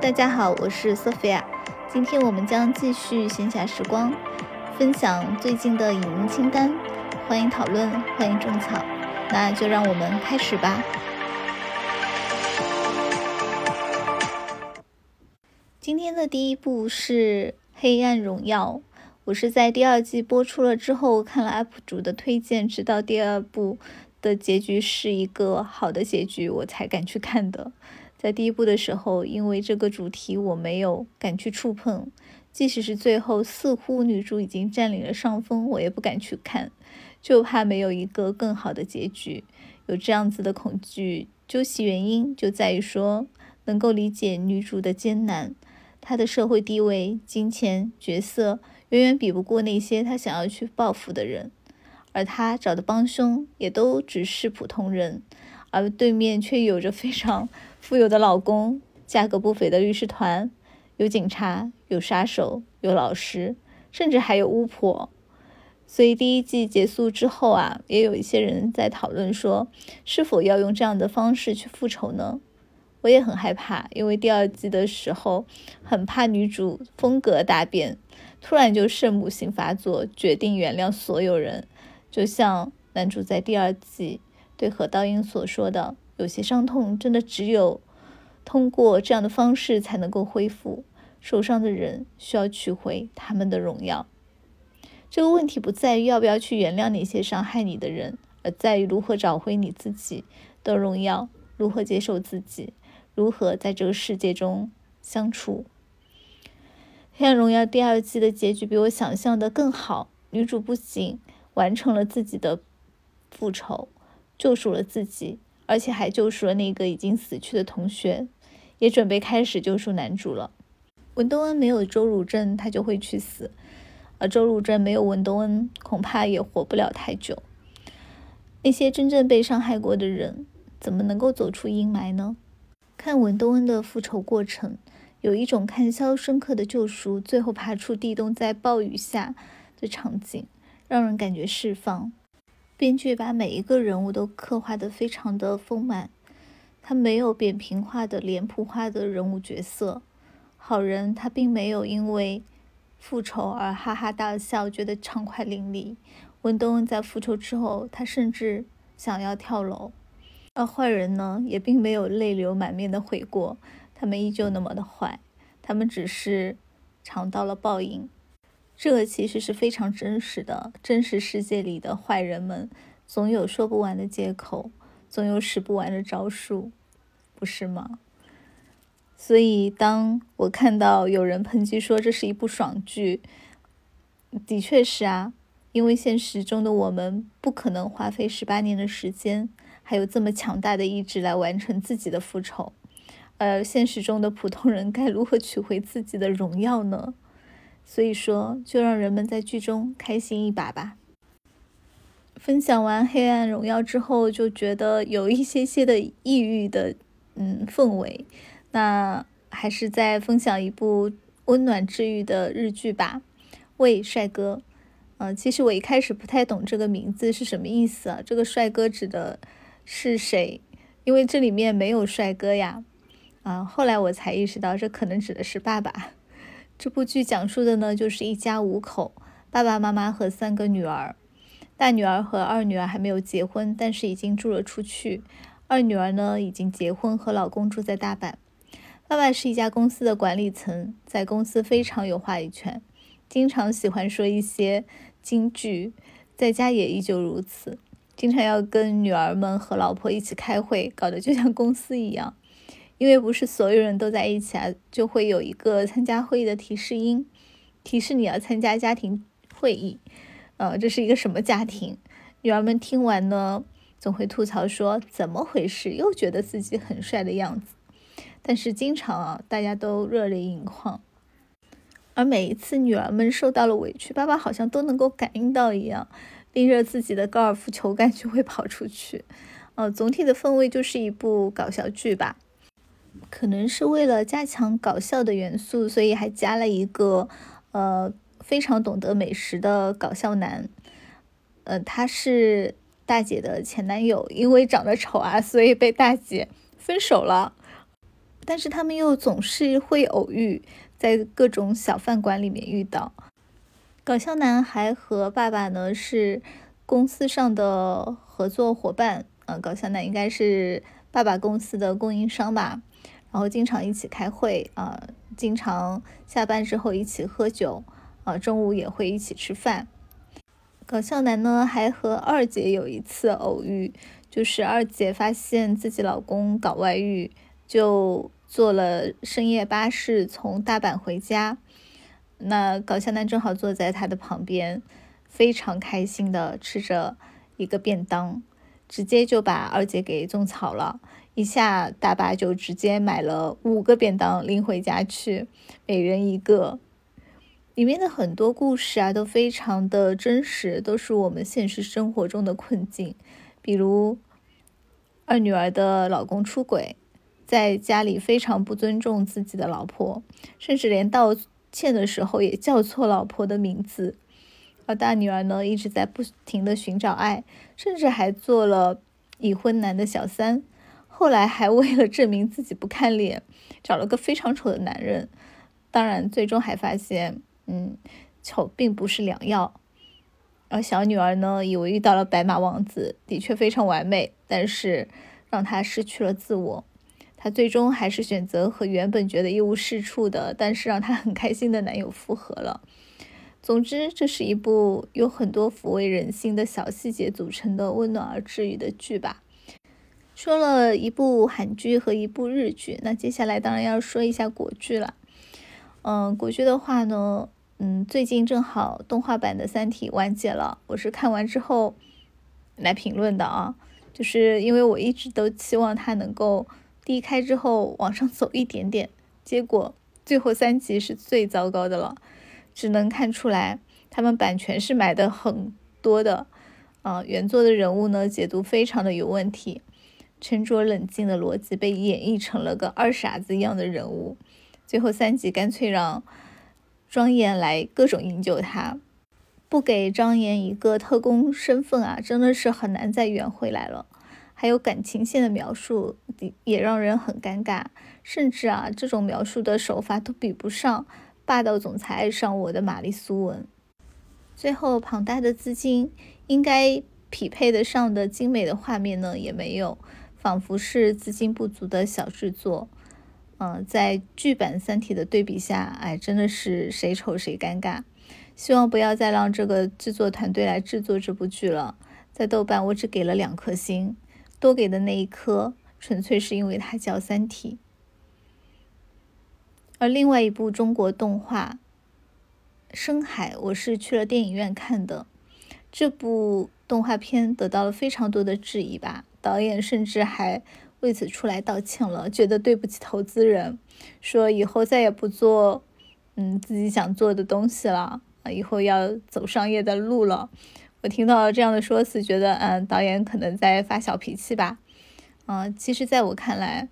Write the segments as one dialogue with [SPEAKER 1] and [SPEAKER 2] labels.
[SPEAKER 1] 大家好，我是 Sophia。今天我们将继续闲暇时光，分享最近的影音清单，欢迎讨论，欢迎种草。那就让我们开始吧。今天的第一部是《黑暗荣耀》，我是在第二季播出了之后看了 UP 主的推荐，直到第二部的结局是一个好的结局，我才敢去看的。在第一部的时候，因为这个主题我没有敢去触碰，即使是最后似乎女主已经占领了上风，我也不敢去看，就怕没有一个更好的结局。有这样子的恐惧，究其原因就在于说能够理解女主的艰难，她的社会地位、金钱、角色远远比不过那些她想要去报复的人，而她找的帮凶也都只是普通人，而对面却有着非常。富有的老公，价格不菲的律师团，有警察，有杀手，有老师，甚至还有巫婆。所以第一季结束之后啊，也有一些人在讨论说，是否要用这样的方式去复仇呢？我也很害怕，因为第二季的时候，很怕女主风格大变，突然就圣母心发作，决定原谅所有人。就像男主在第二季对何道英所说的。有些伤痛真的只有通过这样的方式才能够恢复。受伤的人需要取回他们的荣耀。这个问题不在于要不要去原谅那些伤害你的人，而在于如何找回你自己的荣耀，如何接受自己，如何在这个世界中相处。《黑暗荣耀》第二季的结局比我想象的更好。女主不仅完成了自己的复仇，救赎了自己。而且还救赎了那个已经死去的同学，也准备开始救赎男主了。文东恩没有周汝镇，他就会去死；而周汝镇没有文东恩，恐怕也活不了太久。那些真正被伤害过的人，怎么能够走出阴霾呢？看文东恩的复仇过程，有一种看肖申克的救赎，最后爬出地洞在暴雨下的场景，让人感觉释放。编剧把每一个人物都刻画得非常的丰满，他没有扁平化的脸谱化的人物角色。好人他并没有因为复仇而哈哈大笑，觉得畅快淋漓。文东恩在复仇之后，他甚至想要跳楼。而坏人呢，也并没有泪流满面的悔过，他们依旧那么的坏，他们只是尝到了报应。这其实是非常真实的，真实世界里的坏人们总有说不完的借口，总有使不完的招数，不是吗？所以当我看到有人抨击说这是一部爽剧，的确是啊，因为现实中的我们不可能花费十八年的时间，还有这么强大的意志来完成自己的复仇，而现实中的普通人该如何取回自己的荣耀呢？所以说，就让人们在剧中开心一把吧。分享完《黑暗荣耀》之后，就觉得有一些些的抑郁的嗯氛围。那还是再分享一部温暖治愈的日剧吧，《喂帅哥》。呃，其实我一开始不太懂这个名字是什么意思啊？这个帅哥指的是谁？因为这里面没有帅哥呀。啊，后来我才意识到，这可能指的是爸爸。这部剧讲述的呢，就是一家五口，爸爸妈妈和三个女儿。大女儿和二女儿还没有结婚，但是已经住了出去。二女儿呢，已经结婚，和老公住在大阪。爸爸是一家公司的管理层，在公司非常有话语权，经常喜欢说一些金句，在家也依旧如此，经常要跟女儿们和老婆一起开会，搞得就像公司一样。因为不是所有人都在一起啊，就会有一个参加会议的提示音，提示你要参加家庭会议。呃，这是一个什么家庭？女儿们听完呢，总会吐槽说：“怎么回事？又觉得自己很帅的样子。”但是经常啊，大家都热泪盈眶。而每一次女儿们受到了委屈，爸爸好像都能够感应到一样，拎着自己的高尔夫球杆就会跑出去。呃，总体的氛围就是一部搞笑剧吧。可能是为了加强搞笑的元素，所以还加了一个呃非常懂得美食的搞笑男。呃，他是大姐的前男友，因为长得丑啊，所以被大姐分手了。但是他们又总是会偶遇，在各种小饭馆里面遇到。搞笑男还和爸爸呢是公司上的合作伙伴，呃，搞笑男应该是爸爸公司的供应商吧，然后经常一起开会啊，经常下班之后一起喝酒，啊，中午也会一起吃饭。搞笑男呢还和二姐有一次偶遇，就是二姐发现自己老公搞外遇，就坐了深夜巴士从大阪回家。那搞笑男正好坐在他的旁边，非常开心的吃着一个便当，直接就把二姐给种草了。一下大巴就直接买了五个便当拎回家去，每人一个。里面的很多故事啊，都非常的真实，都是我们现实生活中的困境。比如二女儿的老公出轨，在家里非常不尊重自己的老婆，甚至连道。歉的时候也叫错老婆的名字，而大女儿呢一直在不停的寻找爱，甚至还做了已婚男的小三，后来还为了证明自己不看脸，找了个非常丑的男人，当然最终还发现，嗯，丑并不是良药。而小女儿呢以为遇到了白马王子，的确非常完美，但是让她失去了自我。她最终还是选择和原本觉得一无是处的，但是让她很开心的男友复合了。总之，这是一部有很多抚慰人心的小细节组成的温暖而治愈的剧吧。说了一部韩剧和一部日剧，那接下来当然要说一下国剧了。嗯，国剧的话呢，嗯，最近正好动画版的《三体》完结了，我是看完之后来评论的啊，就是因为我一直都期望它能够。低开之后往上走一点点，结果最后三集是最糟糕的了，只能看出来他们版权是买的很多的，啊，原作的人物呢解读非常的有问题，沉着冷静的逻辑被演绎成了个二傻子一样的人物，最后三集干脆让庄严来各种营救他，不给张岩一个特工身份啊，真的是很难再圆回来了。还有感情线的描述也让人很尴尬，甚至啊，这种描述的手法都比不上霸道总裁爱上我的玛丽苏文。最后，庞大的资金应该匹配得上的精美的画面呢，也没有，仿佛是资金不足的小制作。嗯，在剧版《三体》的对比下，哎，真的是谁丑谁尴尬。希望不要再让这个制作团队来制作这部剧了。在豆瓣，我只给了两颗星。多给的那一颗，纯粹是因为它叫《三体》。而另外一部中国动画《深海》，我是去了电影院看的。这部动画片得到了非常多的质疑吧，导演甚至还为此出来道歉了，觉得对不起投资人，说以后再也不做嗯自己想做的东西了啊，以后要走商业的路了。我听到这样的说辞，觉得嗯，导演可能在发小脾气吧。嗯，其实在我看来，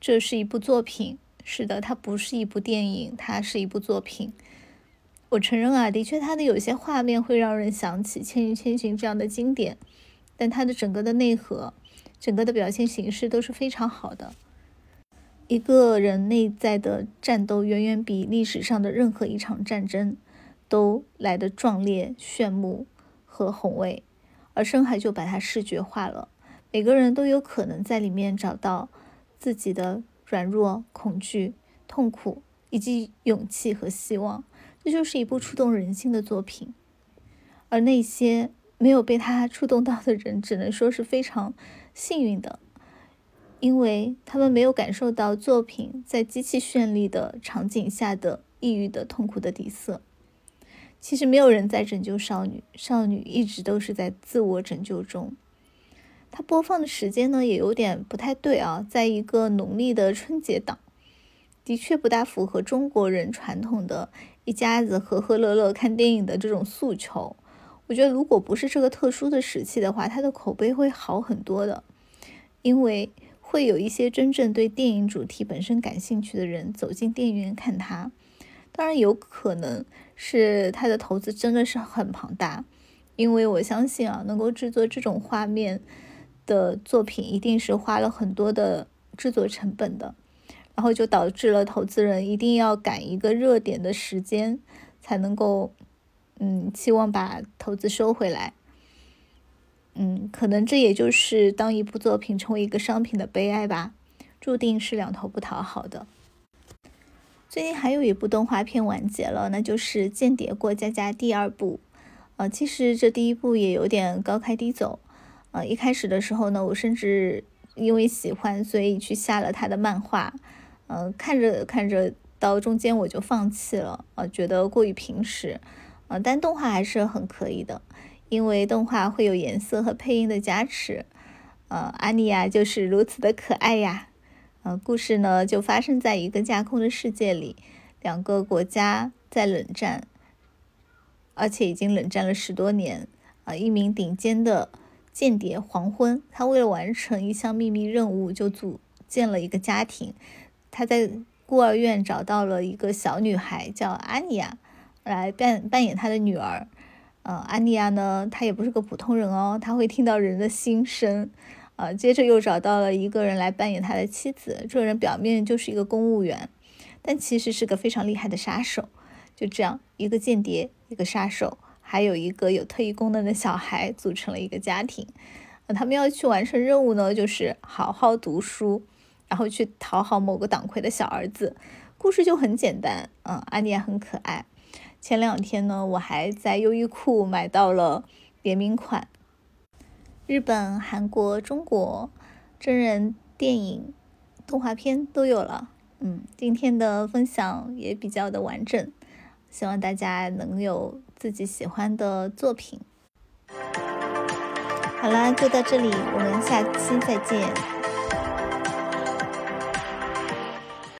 [SPEAKER 1] 这是一部作品。是的，它不是一部电影，它是一部作品。我承认啊，的确，它的有些画面会让人想起《千与千寻》这样的经典，但它的整个的内核、整个的表现形式都是非常好的。一个人内在的战斗，远远比历史上的任何一场战争都来得壮烈炫目。和宏伟，而深海就把它视觉化了。每个人都有可能在里面找到自己的软弱、恐惧、痛苦以及勇气和希望。这就是一部触动人心的作品。而那些没有被他触动到的人，只能说是非常幸运的，因为他们没有感受到作品在极其绚丽的场景下的抑郁的痛苦的底色。其实没有人在拯救少女，少女一直都是在自我拯救中。它播放的时间呢，也有点不太对啊，在一个农历的春节档，的确不大符合中国人传统的一家子和和乐乐看电影的这种诉求。我觉得，如果不是这个特殊的时期的话，它的口碑会好很多的，因为会有一些真正对电影主题本身感兴趣的人走进电影院看它。当然有可能是它的投资真的是很庞大，因为我相信啊，能够制作这种画面的作品，一定是花了很多的制作成本的。然后就导致了投资人一定要赶一个热点的时间，才能够，嗯，期望把投资收回来。嗯，可能这也就是当一部作品成为一个商品的悲哀吧，注定是两头不讨好的。最近还有一部动画片完结了，那就是《间谍过家家》第二部。呃，其实这第一部也有点高开低走。呃，一开始的时候呢，我甚至因为喜欢，所以去下了他的漫画。呃，看着看着到中间我就放弃了，呃，觉得过于平实。呃，但动画还是很可以的，因为动画会有颜色和配音的加持。呃，阿尼亚就是如此的可爱呀。呃，故事呢就发生在一个架空的世界里，两个国家在冷战，而且已经冷战了十多年。啊，一名顶尖的间谍黄昏，他为了完成一项秘密任务，就组建了一个家庭。他在孤儿院找到了一个小女孩，叫安妮亚，来扮扮演他的女儿。呃，安妮亚呢，她也不是个普通人哦，她会听到人的心声。啊，接着又找到了一个人来扮演他的妻子。这个人表面就是一个公务员，但其实是个非常厉害的杀手。就这样，一个间谍，一个杀手，还有一个有特异功能的小孩，组成了一个家庭。那他们要去完成任务呢，就是好好读书，然后去讨好某个党魁的小儿子。故事就很简单，嗯，安妮也很可爱。前两天呢，我还在优衣库买到了联名款。日本、韩国、中国真人电影、动画片都有了。嗯，今天的分享也比较的完整，希望大家能有自己喜欢的作品。好啦，就到这里，我们下期再见。